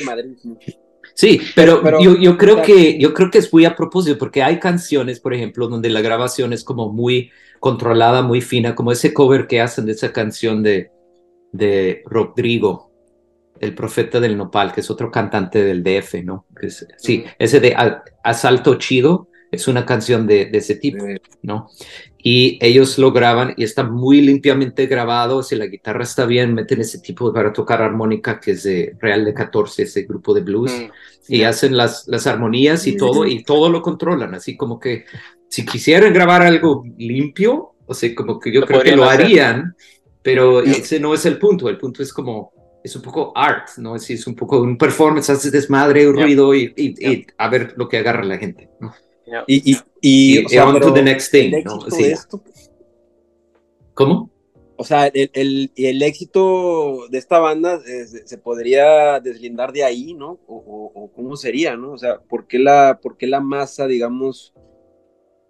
Sí, pero, yo, yo, creo que, yo creo que es muy a propósito, porque hay canciones, por ejemplo, donde la grabación es como muy controlada, muy fina, como ese cover que hacen de esa canción de, de Rodrigo, el profeta del nopal, que es otro cantante del DF, ¿no? sí, ese de Asalto Chido es una canción de, ese tipo, ¿no? Y ellos lo graban y está muy limpiamente grabado, si la guitarra está bien, meten ese tipo para tocar armónica que es de Real de 14, ese grupo de blues, mm, y hacen las, las armonías y todo, y todo lo controlan, así como que si quisieran grabar algo limpio, o sea, como que yo creo que lo harían, pero ese no es el punto, el punto es como, es un poco art, ¿no? Es, es un poco un performance, haces desmadre, un ruido y, y, a ver lo que agarra la gente, ¿no? Y, y, y, o sea, on to the next thing, ¿no? Sí. ¿Cómo? O sea, el, el, el, éxito de esta banda se podría deslindar de ahí, ¿no? O, o, cómo sería, ¿no? O sea, ¿por qué la, por qué la masa, digamos,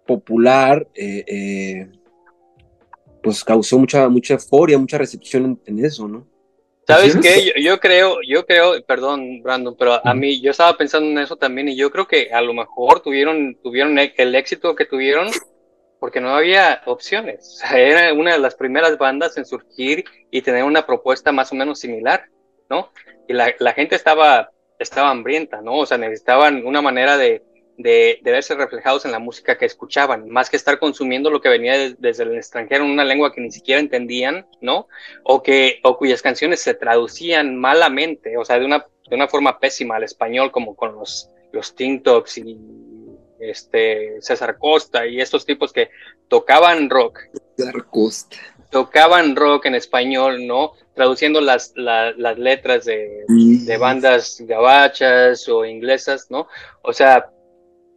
popular eh, eh, pues causó mucha, mucha euforia, mucha recepción en, eso, ¿no? ¿Sabes qué? Yo, creo, yo creo, perdón, Brandon, pero a mí, yo estaba pensando en eso también y yo creo que a lo mejor tuvieron, tuvieron el éxito que tuvieron porque no había opciones. era una de las primeras bandas en surgir y tener una propuesta más o menos similar, ¿no? Y la, la gente estaba, estaba hambrienta, ¿no? O sea, necesitaban una manera de, de, verse reflejados en la música que escuchaban, más que estar consumiendo lo que venía desde el extranjero en una lengua que ni siquiera entendían, ¿no? O, que, o cuyas canciones se traducían malamente, o sea, de una, de una forma pésima al español, como con los, los Tintox y este, César Costa y estos tipos que tocaban rock. César Costa. Tocaban rock en español, ¿no? Traduciendo las, las letras de, de bandas gabachas o inglesas, ¿no? O sea,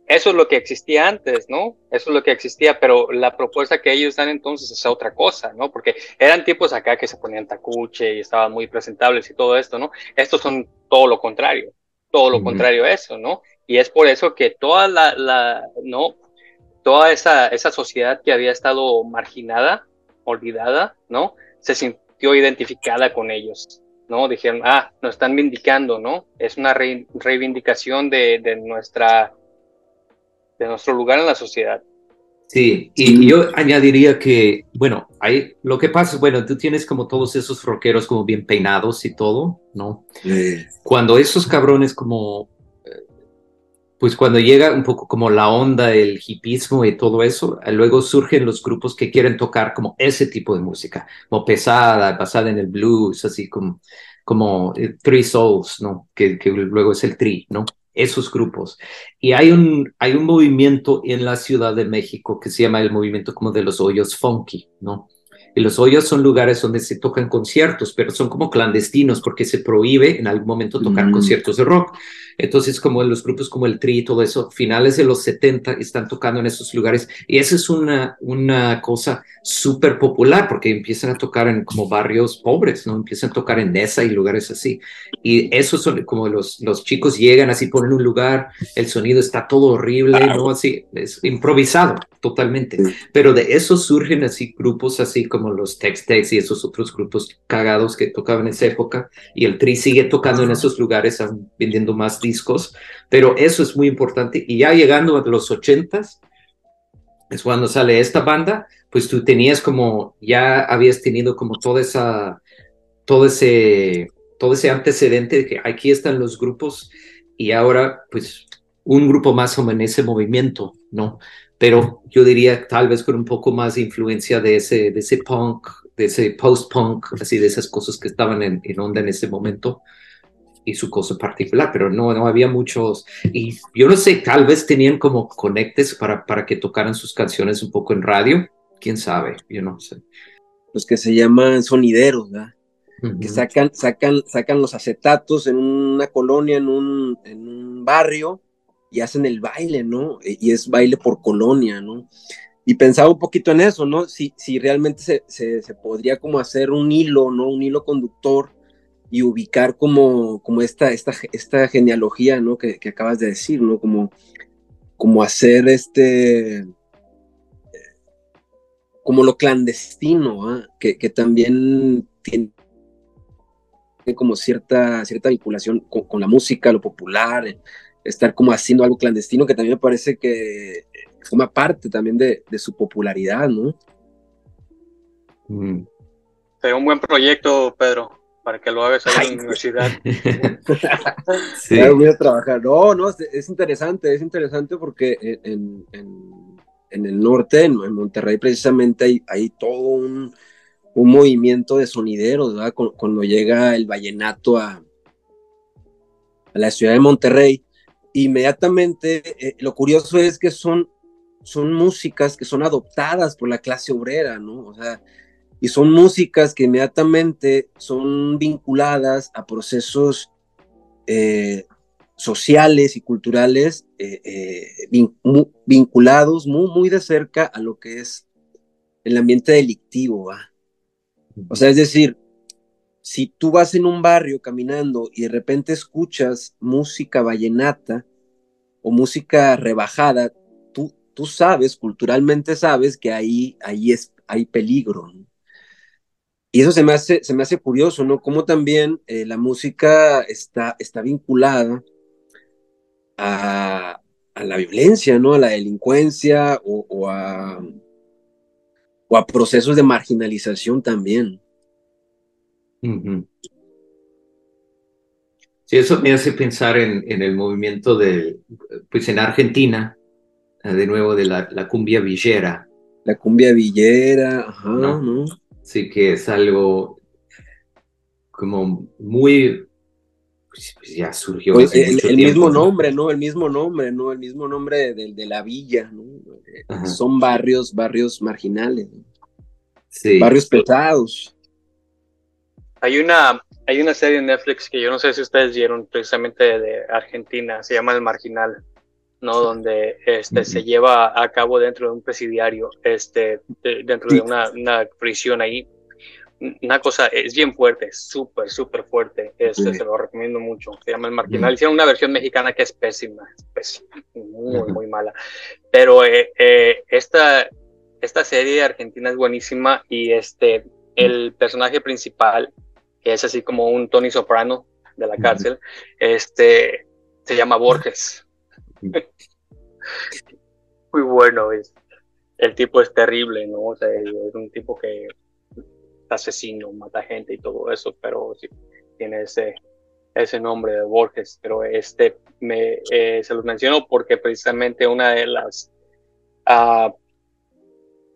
eso es lo que existía antes, ¿no? Eso es lo que existía, pero la propuesta que ellos dan entonces es otra cosa, ¿no? Porque eran tipos acá que se ponían tacuche y estaban muy presentables y todo esto, ¿no? Estos son todo lo contrario, todo lo contrario a eso, ¿no? Y es por eso que toda la, la ¿no? Toda esa, esa sociedad que había estado marginada, olvidada, ¿no? Se sintió identificada con ellos, ¿no? Dijeron, ah, nos están vindicando, ¿no? Es una reivindicación de, de nuestra de nuestro lugar en la sociedad. Sí, y yo añadiría que, bueno, hay, lo que pasa, bueno, tú tienes como todos esos rockeros como bien peinados y todo, ¿no? Cuando esos cabrones como, eh, pues cuando llega un poco como la onda, el hipismo y todo eso, eh, luego surgen los grupos que quieren tocar como ese tipo de música, como pesada, basada en el blues, así como, como eh, Three Souls, ¿no? Que, que luego es el Tri, ¿no? Esos grupos. Y hay un, hay un movimiento en la Ciudad de México que se llama el movimiento como de los hoyos funky, ¿no? Y los hoyos son lugares donde se tocan conciertos, pero son como clandestinos porque se prohíbe en algún momento tocar mm. conciertos de rock. Entonces, como en los grupos como el Tri y todo eso, finales de los 70 están tocando en esos lugares. Y esa es una, una cosa súper popular porque empiezan a tocar en como barrios pobres, ¿no? Empiezan a tocar en Nesa y lugares así. Y esos son como los, los chicos llegan así, ponen un lugar, el sonido está todo horrible, ¿no? Así, es improvisado totalmente. Pero de eso surgen así grupos así como los Tex Tex y esos otros grupos cagados que tocaban en esa época. Y el Tri sigue tocando en esos lugares, vendiendo más discos, pero eso es muy importante. Y ya llegando a los ochentas, es cuando sale esta banda, pues tú tenías como, ya habías tenido como toda esa, todo ese, todo ese antecedente de que aquí están los grupos y ahora pues un grupo más o menos en ese movimiento, ¿no? Pero yo diría tal vez con un poco más de influencia de ese, de ese punk, de ese post-punk, así de esas cosas que estaban en, en onda en ese momento y su cosa particular, pero no, no había muchos, y yo no sé, tal vez tenían como conectes para, para que tocaran sus canciones un poco en radio, quién sabe, yo no sé. Los que se llaman sonideros, ¿verdad? Que sacan, sacan, sacan los acetatos en una colonia, en un, en un barrio, y hacen el baile, ¿no? E, y es baile por colonia, ¿no? Y pensaba un poquito en eso, ¿no? Si, si realmente se, se, podría como hacer un hilo, ¿no? Un hilo conductor y ubicar como, como esta, esta, esta genealogía, ¿no? Que, que acabas de decir, ¿no? Como, como hacer este, como lo clandestino, ¿ah? que, que, también tiene como cierta, cierta vinculación con, la música, lo popular, estar como haciendo algo clandestino, que también me parece que forma parte también de, de su popularidad, ¿no? Mm. Sería un buen proyecto, Pedro para que lo hagas ahí en la universidad. [LAUGHS] sí. voy a trabajar. No, no, es, interesante, es interesante porque en, en, en el norte, en, Monterrey precisamente, hay, hay todo un, un, movimiento de sonideros, ¿verdad? Cuando, llega el vallenato a, a, la ciudad de Monterrey, inmediatamente, eh, lo curioso es que son, son músicas que son adoptadas por la clase obrera, ¿no? O sea, y son músicas que inmediatamente son vinculadas a procesos eh, sociales y culturales eh, vinculados muy, muy de cerca a lo que es el ambiente delictivo. O sea, es decir, si tú vas en un barrio caminando y de repente escuchas música vallenata o música rebajada, tú, tú sabes, culturalmente sabes que ahí, ahí es, hay peligro. ¿no? Y eso se me hace, se me hace curioso, ¿no? Cómo también eh, la música está, está vinculada a, a, la violencia, ¿no? A la delincuencia o, a, o a procesos de marginalización también. Sí, eso me hace pensar en, en, el movimiento de, pues en Argentina, de nuevo de la, cumbia villera. La cumbia villera, ajá, ¿no? Sí, que es algo como muy pues, pues, ya surgió. Pues, el, mismo nombre, ¿no? El mismo nombre, ¿no? El mismo nombre de, de la villa, ¿no? Eh, son barrios, barrios marginales, sí. barrios pesados. Hay una, hay una serie en Netflix que yo no sé si ustedes vieron precisamente de Argentina, se llama El Marginal, ¿no? Donde este, se lleva a cabo dentro de un presidiario, este, dentro de una, una prisión ahí una cosa, es bien fuerte, súper, súper fuerte. Este, Se lo recomiendo mucho. Se llama El Marginal. Hicieron una versión mexicana que es pésima, pésima muy, muy mala. Pero eh, eh, esta, esta serie argentina es buenísima y este, el personaje principal, es así como un Tony Soprano de la cárcel, este, se llama Borges. [LAUGHS] muy bueno, es, el tipo es terrible, ¿no? O sea, es un tipo que asesino, mata gente y todo eso, pero sí, tiene ese, ese nombre de Borges, pero este me, eh, se los menciono porque precisamente una de las uh,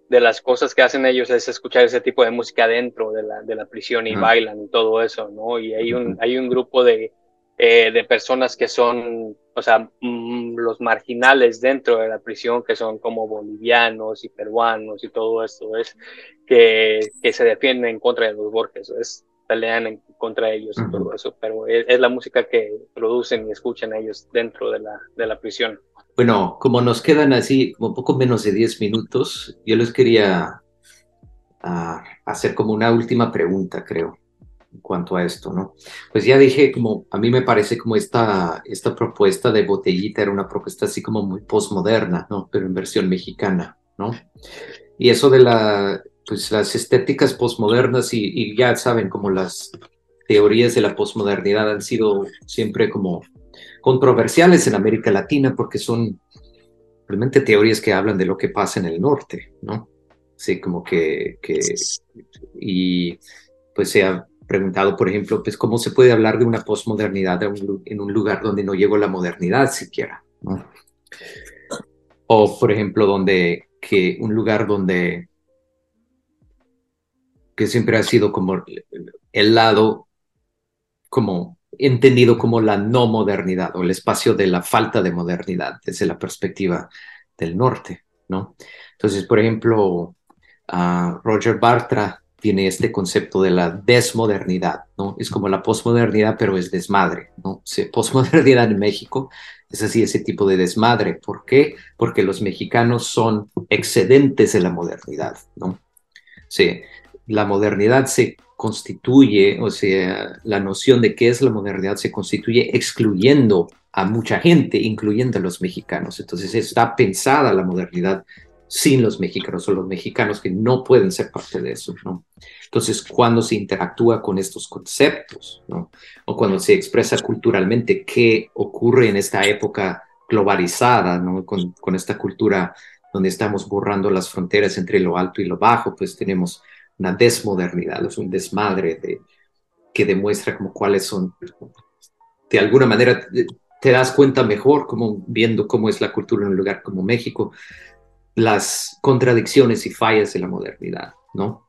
de las cosas que hacen ellos es escuchar ese tipo de música dentro de la, de la prisión y bailan y todo eso, ¿no? Y hay un, hay un grupo de, eh, de personas que son, o sea, mm, los marginales dentro de la prisión, que son como bolivianos y peruanos y todo esto, es que, que se defienden en contra de los Borges, es pelean en contra de ellos y todo eso, pero es, la música que producen y escuchan ellos dentro de la, de la prisión. Bueno, como nos quedan así como poco menos de 10 minutos, yo les quería ah, hacer como una última pregunta, creo en cuanto a esto, ¿no? Pues ya dije, como a mí me parece como esta, esta propuesta de botellita era una propuesta así como muy postmoderna, ¿no? Pero en versión mexicana, ¿no? Y eso de la, pues las estéticas postmodernas y, y ya saben, como las teorías de la postmodernidad han sido siempre como controversiales en América Latina porque son realmente teorías que hablan de lo que pasa en el norte, ¿no? Sí, como que, que y pues sea preguntado, por ejemplo, pues cómo se puede hablar de una posmodernidad en un lugar donde no llegó la modernidad siquiera, O, por ejemplo, donde que un lugar donde que siempre ha sido como el lado como entendido como la no modernidad o el espacio de la falta de modernidad desde la perspectiva del norte, ¿no? Entonces, por ejemplo, Roger Bartra tiene este concepto de la desmodernidad, ¿no? Es como la posmodernidad, pero es desmadre, ¿no? [LAUGHS] Posmodernidad en México es así, ese tipo de desmadre. ¿Por qué? Porque los mexicanos son excedentes de la modernidad, ¿no? Sí, la modernidad se constituye, o sea, la noción de qué es la modernidad se constituye excluyendo a mucha gente, incluyendo a los mexicanos. Entonces está pensada la modernidad sin los mexicanos o los mexicanos que no pueden ser parte de eso. Entonces, cuando se interactúa con estos conceptos. O cuando se expresa culturalmente qué ocurre en esta época globalizada, ¿no? Con, con esta cultura donde estamos borrando las fronteras entre lo alto y lo bajo, pues tenemos una desmodernidad, es un desmadre de, que demuestra como cuáles son, de alguna manera, te das cuenta mejor como viendo cómo es la cultura en un lugar como México, las contradicciones y fallas de la modernidad, ¿no?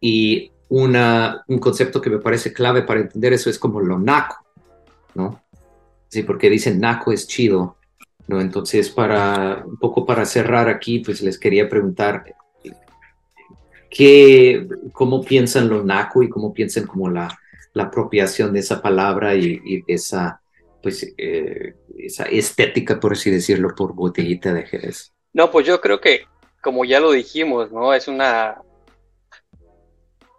Y un concepto que me parece clave para entender eso es como lo naco, ¿no? Sí, porque dicen naco es chido, ¿no? Entonces, para un poco para cerrar aquí, pues les quería preguntar cómo piensan lo naco y cómo piensan como la, la apropiación de esa palabra y, esa, pues, eh, esa estética, por así decirlo, por botellita de Jerez. No, pues yo creo que, como ya lo dijimos, ¿no? Es una,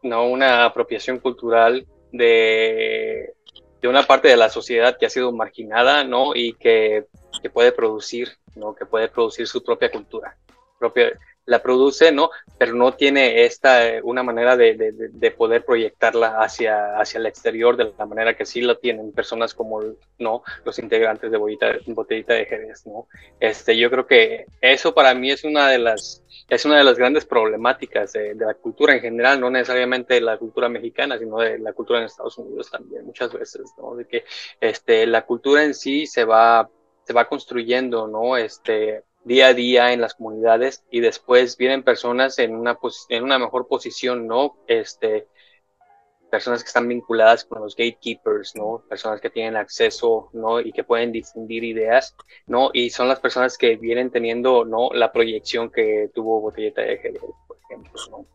no, una apropiación cultural de, de una parte de la sociedad que ha sido marginada, ¿no? Y que, que puede producir, ¿no? Que puede producir su propia cultura, propia, la produce, ¿no? Pero no tiene esta, una manera de, de, poder proyectarla hacia, hacia el exterior de la manera que sí lo tienen personas como, ¿no? Los integrantes de Botellita, Botellita de Jerez, ¿no? Este, yo creo que eso para mí es una de las, es una de las grandes problemáticas de, de, la cultura en general, no necesariamente la cultura mexicana, sino de la cultura en Estados Unidos también, muchas veces, ¿no? De que este, la cultura en sí se va, se va construyendo, ¿no? Este, día a día en las comunidades y después vienen personas en una, en una mejor posición, ¿no? Este, personas que están vinculadas con los gatekeepers, ¿no? Personas que tienen acceso, ¿no? Y que pueden difundir ideas, ¿no? Y son las personas que vienen teniendo, ¿no? La proyección que tuvo Botelleta de Jerez, por ejemplo, ¿no?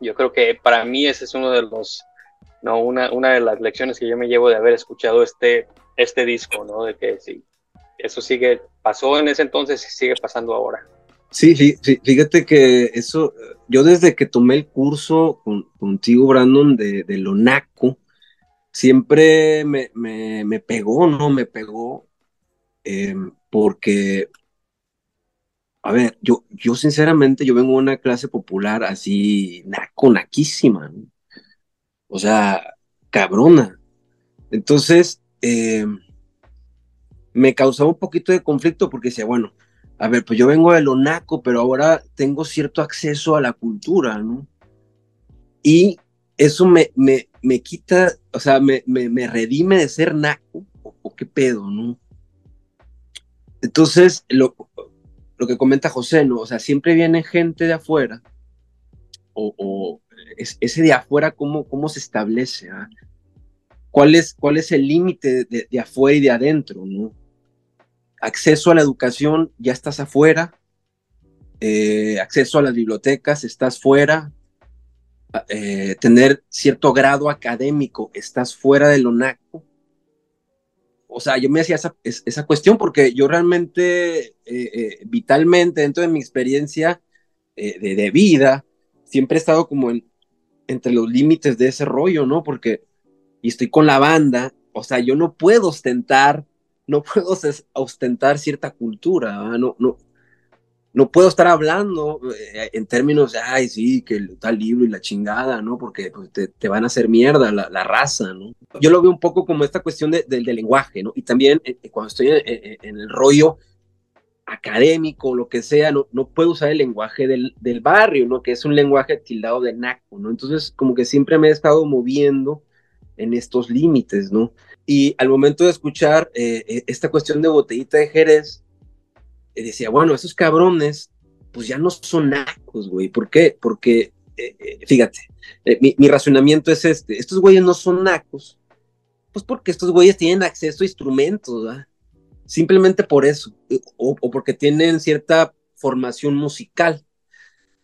Yo creo que para mí ese es uno de los, ¿no? Una, una de las lecciones que yo me llevo de haber escuchado este, este disco, ¿no? De que sí, eso sigue, pasó en ese entonces y sigue pasando ahora. Sí, fíjate que eso, yo desde que tomé el curso contigo, Brandon, de, de Lonaco, siempre me, me, pegó, ¿no? Me pegó, em, porque, a ver, yo, yo sinceramente, yo vengo de una clase popular así, naco, naquísima, ¿no? O sea, cabrona. Entonces, eh, me causaba un poquito de conflicto porque decía, bueno, a ver, pues yo vengo de lo naco, pero ahora tengo cierto acceso a la cultura, ¿no? Y eso me, me, me quita, o sea, me, me, redime de ser naco, o, qué pedo, ¿no? Entonces, lo, lo que comenta José, ¿no? O sea, siempre viene gente de afuera, o, ese de afuera, ¿cómo, cómo se establece? Ah? ¿Cuál, es, ¿Cuál es el límite de, de, afuera y de adentro, ¿no? Acceso a la educación, ya estás afuera, eh, acceso a las bibliotecas, estás fuera, eh, tener cierto grado académico, estás fuera del ONACO. O sea, yo me hacía esa, esa cuestión porque yo realmente, eh, vitalmente, dentro de mi experiencia de, de, vida, siempre he estado como en, entre los límites de ese rollo, ¿no? Porque, y estoy con la banda, o sea, yo no puedo ostentar no puedo [LAUGHS] ostentar cierta cultura, no, no, no puedo estar hablando eh, en términos de, ay, sí, que tal libro y la chingada, ¿no? Porque pues, te, van a hacer mierda la, raza, ¿no? Yo lo veo un poco como esta cuestión del lenguaje, ¿no? Y también eh, eh, cuando estoy en, el rollo académico, lo que sea, no, no puedo usar el lenguaje del, del, barrio, ¿no? Que es un lenguaje tildado de naco, ¿no? Entonces, como que siempre me he estado moviendo en estos límites, ¿no? Y al momento de escuchar eh, eh, esta cuestión de botellita de Jerez, eh, decía, bueno, esos cabrones, pues ya no son nacos, güey. ¿Por qué? Porque, fíjate, mi, mi, razonamiento es este, estos güeyes no son nacos, pues porque estos güeyes tienen acceso a instrumentos, ¿verdad? Simplemente por eso, o, o porque tienen cierta formación musical.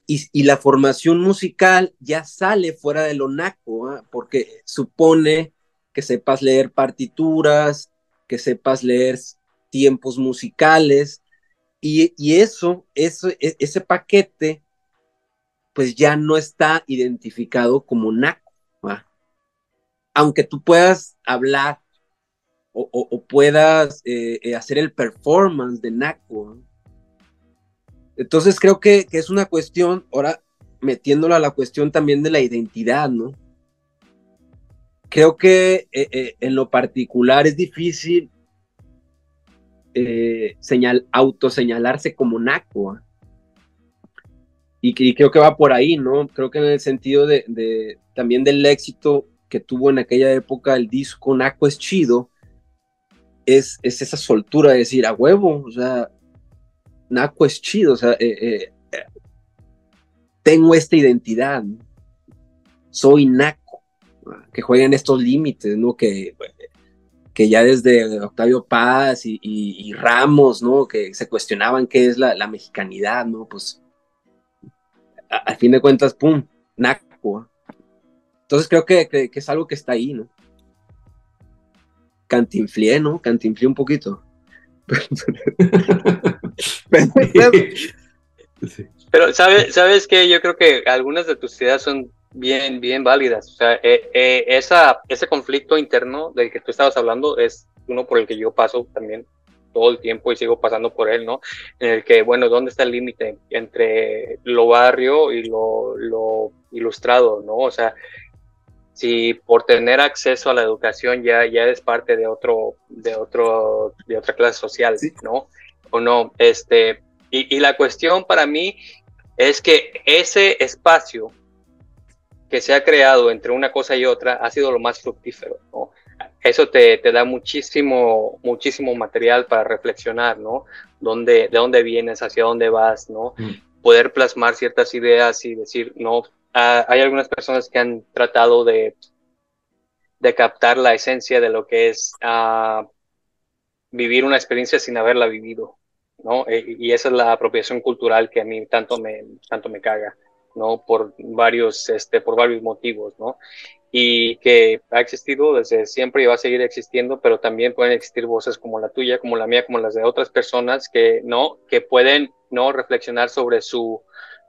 Y, y, la formación musical ya sale fuera de lo naco, ¿ah? porque supone que sepas leer partituras, que sepas leer tiempos musicales, y, eso, e, ese paquete, pues ya no está identificado como NACO. Aunque tú puedas hablar o, puedas eh, eh, hacer el performance de NACO. Entonces creo que, que, es una cuestión, ahora metiéndola a la cuestión también de la identidad, ¿no? Creo que eh, eh, en lo particular es difícil eh, señal, autoseñalarse como naco. ¿ah? Y, creo que va por ahí, ¿no? Creo que en el sentido de, también del éxito que tuvo en aquella época el disco Naco es chido, es, es esa soltura de decir, a huevo, o sea, Naco es chido, o sea, tengo esta identidad, soy Naco que jueguen estos límites, ¿no? Que, que ya desde Octavio Paz y, Ramos, ¿no? Que se cuestionaban qué es la, mexicanidad, ¿no? Pues al fin de cuentas, ¡pum! Naco. Entonces creo que, es algo que está ahí, ¿no? Cantinflié, ¿no? Cantinflié un poquito. [LAUGHS] Pero, ¿sabes, ¿sabes que Yo creo que algunas de tus ideas son bien, bien válidas. O sea, eh, eh, esa, ese conflicto interno del que tú estabas hablando es uno por el que yo paso también todo el tiempo y sigo pasando por él, ¿no? En el que, bueno, ¿dónde está el límite entre lo barrio y lo, lo ilustrado, ¿no? O sea, si por tener acceso a la educación ya, ya eres parte de otro, de otro, de otra clase social, ¿no? O no, este, y, y la cuestión para mí es que ese espacio que se ha creado entre una cosa y otra ha sido lo más fructífero, ¿no? Eso te, te da muchísimo, muchísimo material para reflexionar, ¿no? Dónde, de dónde vienes, hacia dónde vas, ¿no? Mm. Poder plasmar ciertas ideas y decir, no, ah, hay algunas personas que han tratado de, de captar la esencia de lo que es uh, vivir una experiencia sin haberla vivido, ¿no? E, y esa es la apropiación cultural que a mí tanto me, tanto me caga. ¿No? Por varios, este, por varios motivos, ¿no? Y que ha existido desde siempre y va a seguir existiendo, pero también pueden existir voces como la tuya, como la mía, como las de otras personas que, ¿no? Que pueden, ¿no? Reflexionar sobre su,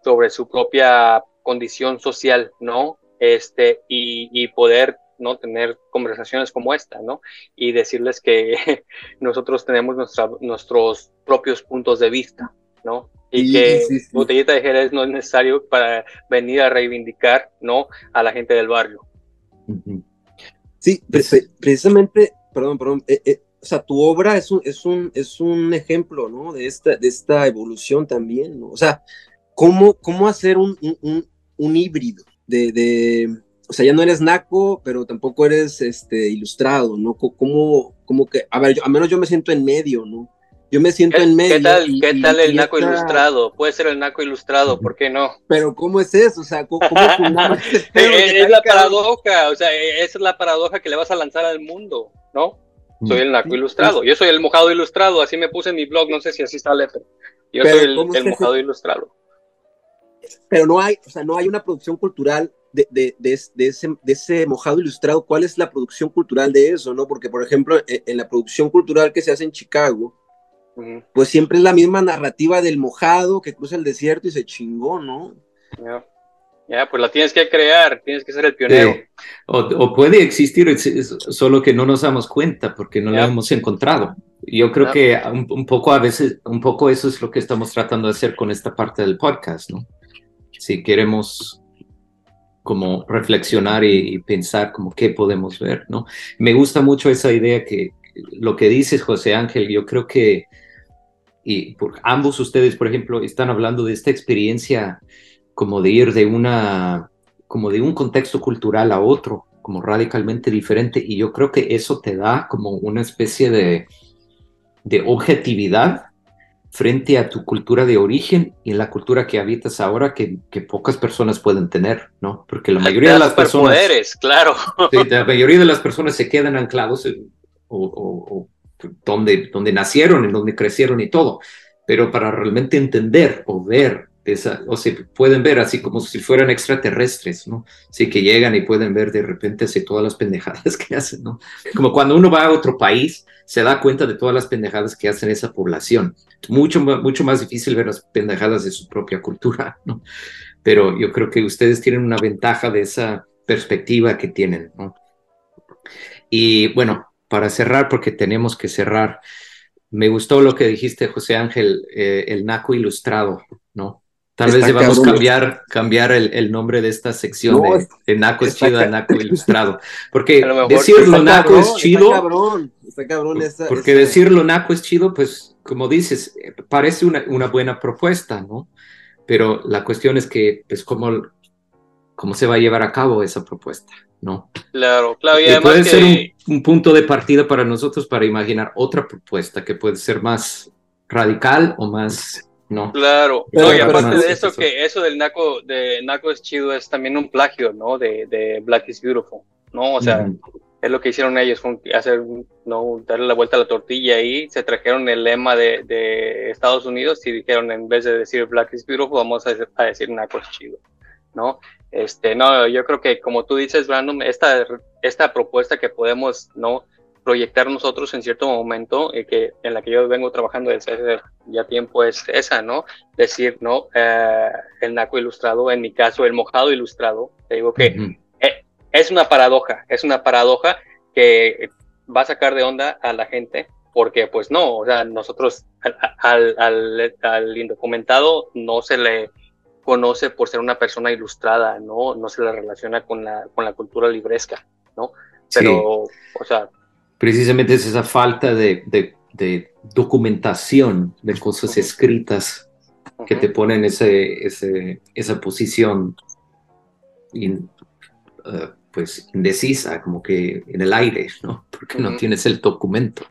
sobre su propia condición social, ¿no? Este, y, y poder ¿no? Tener conversaciones como esta, ¿no? Y decirles que [LAUGHS] nosotros tenemos nuestra, nuestros propios puntos de vista, ¿no? y que botellita de Jerez no es necesario para venir a reivindicar no a la gente del barrio. Sí, precisamente, perdón, perdón, eh, eh, o sea, tu obra es un, es un, es un ejemplo, ¿no? De esta, de esta evolución también, ¿no? O sea, ¿cómo, cómo hacer un, un, un híbrido de, de, o sea, ya no eres naco, pero tampoco eres este, ilustrado, ¿no? ¿Cómo, cómo que, a ver, yo, al menos yo me siento en medio, ¿no? Yo me siento en medio. ¿Qué tal, ¿qué tal el naco ilustrado? Puede ser el naco ilustrado, ¿por qué no? Pero ¿cómo es eso? O sea, ¿cómo, [LAUGHS] este es, la paradoja, o sea, e, esa es la paradoja que le vas a lanzar al mundo, ¿no? Soy el naco ilustrado, yo soy el mojado ilustrado, así me puse en mi blog, no sé si así sale, pero yo soy el, mojado ilustrado. Pero no hay, o sea, no hay una producción cultural de, de, de, ese, de, ese, mojado ilustrado. ¿Cuál es la producción cultural de eso, no? Porque, por ejemplo, e, en la producción cultural que se hace en Chicago, pues siempre es la misma narrativa del mojado que cruza el desierto y se chingó, ¿no? Ya, pues la tienes que crear, tienes que ser el pionero. O, puede existir, solo que no nos damos cuenta porque no la hemos encontrado. Yo creo que un, poco a veces, un poco eso es lo que estamos tratando de hacer con esta parte del podcast, ¿no? Si queremos como reflexionar y, y pensar como qué podemos ver, ¿no? Me gusta mucho esa idea que lo que dices, José Ángel, yo creo que y por, ambos ustedes, por ejemplo, están hablando de esta experiencia como de ir de una, como de un contexto cultural a otro, como radicalmente diferente, y yo creo que eso te da como una especie de, de objetividad frente a tu cultura de origen y en la cultura que habitas ahora que, que pocas personas pueden tener, ¿no? Porque la mayoría de las personas... claro. la mayoría de las personas se quedan anclados o, donde, donde nacieron, en donde crecieron y todo. Pero para realmente entender o ver esa, o se pueden ver así como si fueran extraterrestres, ¿no? Sí, que llegan y pueden ver de repente así todas las pendejadas [LAUGHS] que hacen, ¿no? Como cuando uno va a otro país, se da cuenta de todas las pendejadas que hacen esa población. Mucho, mucho más difícil ver las pendejadas de su propia cultura, [LAUGHS] ¿no? Pero yo creo que ustedes tienen una ventaja de esa perspectiva que tienen, ¿no? Y bueno, para cerrar, porque tenemos que cerrar, me gustó lo que dijiste, José Ángel, eh, el Naco Ilustrado, ¿no? Tal vez debamos cambiar, cambiar el, nombre de esta sección de, Naco es chido a Naco [LAUGHS] Ilustrado. Porque decirlo Naco es chido. porque decirlo Naco es chido, pues, como dices, parece una, una, buena propuesta, ¿no? Pero la cuestión es que, pues, ¿cómo, cómo se va a llevar a cabo esa propuesta? ¿no? Claro, claro. Y, puede ser un, punto de partida para nosotros para imaginar otra propuesta que puede ser más radical o más, ¿no? Claro, y aparte de eso, que eso del Naco, de Naco es chido es también un plagio, ¿no? De, de Black is Beautiful, ¿no? O sea, es lo que hicieron ellos, hacer, ¿no? Darle la vuelta a la tortilla y se trajeron el lema de, de Estados Unidos y dijeron, en vez de decir Black is Beautiful, vamos a, a decir Naco es chido, ¿no? Este, no, yo creo que como tú dices, Brandon, esta, esta propuesta que podemos no proyectar nosotros en cierto momento, eh, que en la que yo vengo trabajando desde hace ya tiempo, es esa, ¿no? Decir, ¿no? Eh, el naco ilustrado, en mi caso, el mojado ilustrado, te digo que eh, es una paradoja, es una paradoja que va a sacar de onda a la gente, porque pues no, o sea, nosotros al, al, al, indocumentado no se le conoce por ser una persona ilustrada, ¿no? No se le relaciona con la, con la cultura libresca, ¿no? Pero, o sea... Precisamente es esa falta de, de, documentación de cosas escritas que te ponen ese, ese, esa posición eh, pues indecisa, como que en el aire, ¿no? Porque no tienes el documento.